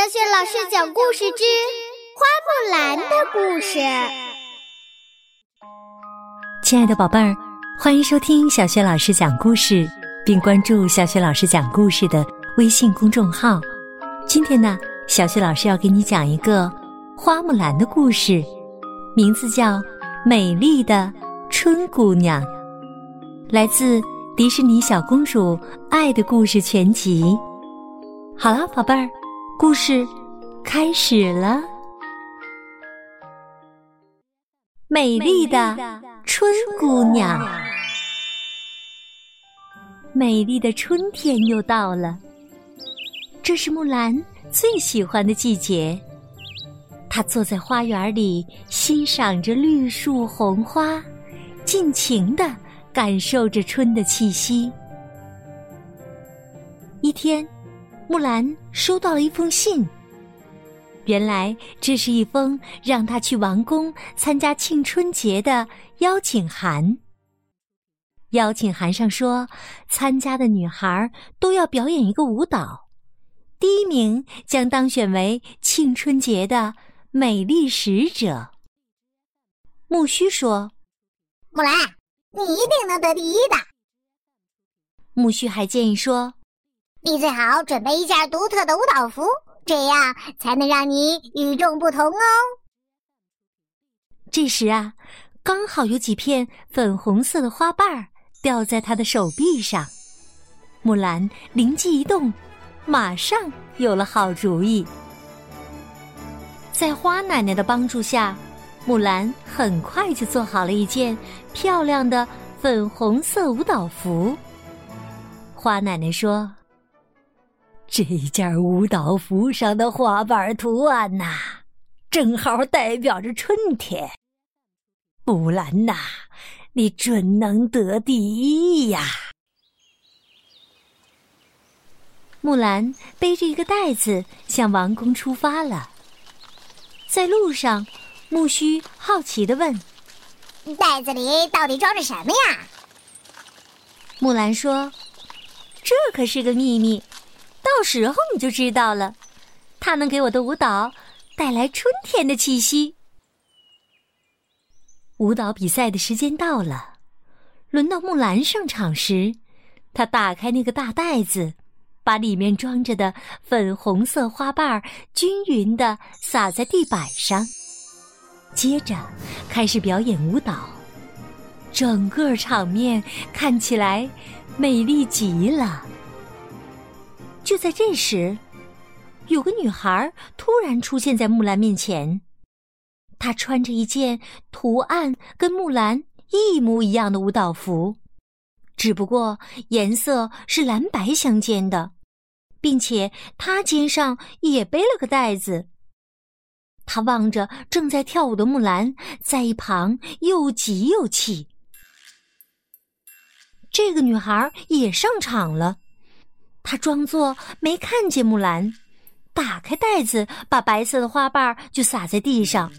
小雪老师讲故事之《花木兰的故事》。亲爱的宝贝儿，欢迎收听小雪老师讲故事，并关注小雪老师讲故事的微信公众号。今天呢，小雪老师要给你讲一个花木兰的故事，名字叫《美丽的春姑娘》，来自迪士尼小公主《爱的故事全集》。好了，宝贝儿。故事开始了。美丽的春姑娘，美丽的春天又到了。这是木兰最喜欢的季节。她坐在花园里，欣赏着绿树红花，尽情的感受着春的气息。一天。木兰收到了一封信，原来这是一封让她去王宫参加庆春节的邀请函。邀请函上说，参加的女孩都要表演一个舞蹈，第一名将当选为庆春节的美丽使者。木须说：“木兰，你一定能得第一的。”木须还建议说。你最好准备一件独特的舞蹈服，这样才能让你与众不同哦。这时啊，刚好有几片粉红色的花瓣儿掉在他的手臂上。木兰灵机一动，马上有了好主意。在花奶奶的帮助下，木兰很快就做好了一件漂亮的粉红色舞蹈服。花奶奶说。这件舞蹈服上的花瓣图案呐，正好代表着春天。木兰呐，你准能得第一呀！木兰背着一个袋子向王宫出发了。在路上，木须好奇的问：“袋子里到底装着什么呀？”木兰说：“这可是个秘密。”到时候你就知道了，它能给我的舞蹈带来春天的气息。舞蹈比赛的时间到了，轮到木兰上场时，她打开那个大袋子，把里面装着的粉红色花瓣均匀的撒在地板上，接着开始表演舞蹈。整个场面看起来美丽极了。就在这时，有个女孩突然出现在木兰面前。她穿着一件图案跟木兰一模一样的舞蹈服，只不过颜色是蓝白相间的，并且她肩上也背了个袋子。她望着正在跳舞的木兰，在一旁又急又气。这个女孩也上场了。他装作没看见木兰，打开袋子，把白色的花瓣就撒在地上，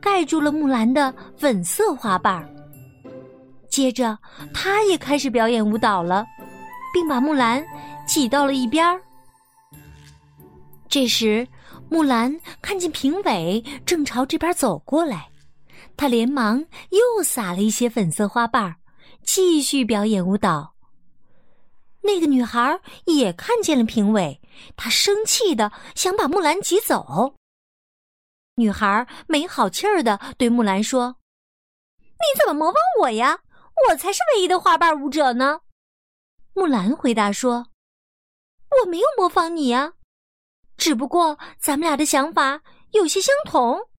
盖住了木兰的粉色花瓣。接着，他也开始表演舞蹈了，并把木兰挤到了一边儿。这时，木兰看见评委正朝这边走过来，他连忙又撒了一些粉色花瓣，继续表演舞蹈。那个女孩也看见了评委，她生气的想把木兰挤走。女孩没好气儿的对木兰说：“你怎么模仿我呀？我才是唯一的花瓣舞者呢！”木兰回答说：“我没有模仿你呀，只不过咱们俩的想法有些相同。”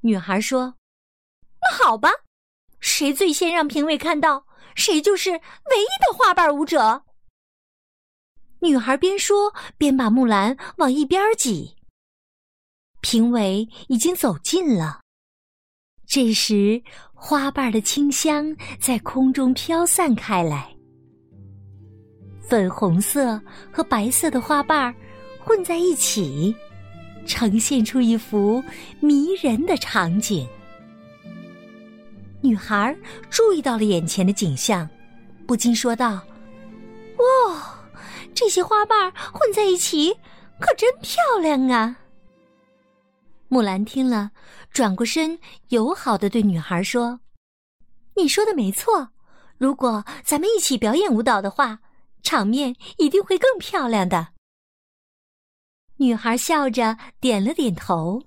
女孩说：“那好吧，谁最先让评委看到？”谁就是唯一的花瓣舞者。女孩边说边把木兰往一边挤。评委已经走近了。这时，花瓣的清香在空中飘散开来，粉红色和白色的花瓣混在一起，呈现出一幅迷人的场景。女孩注意到了眼前的景象，不禁说道：“哇，这些花瓣混在一起，可真漂亮啊！木兰听了，转过身，友好的对女孩说：“你说的没错，如果咱们一起表演舞蹈的话，场面一定会更漂亮的。”女孩笑着点了点头。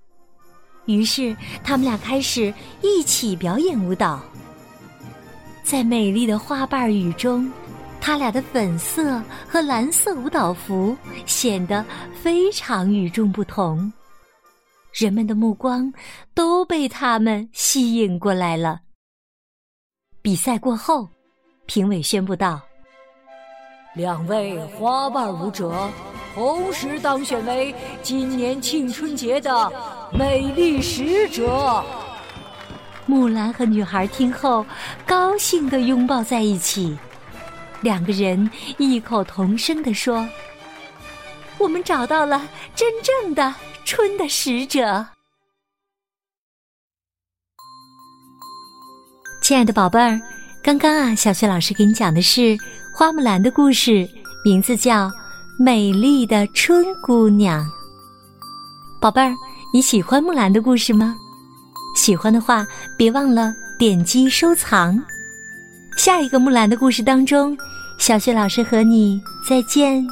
于是，他们俩开始一起表演舞蹈。在美丽的花瓣雨中，他俩的粉色和蓝色舞蹈服显得非常与众不同。人们的目光都被他们吸引过来了。比赛过后，评委宣布道：“两位花瓣舞者。”同时当选为今年庆春节的美丽使者。木兰和女孩听后，高兴地拥抱在一起。两个人异口同声地说：“我们找到了真正的春的使者。”亲爱的宝贝儿，刚刚啊，小雪老师给你讲的是花木兰的故事，名字叫。美丽的春姑娘，宝贝儿，你喜欢木兰的故事吗？喜欢的话，别忘了点击收藏。下一个木兰的故事当中，小雪老师和你再见。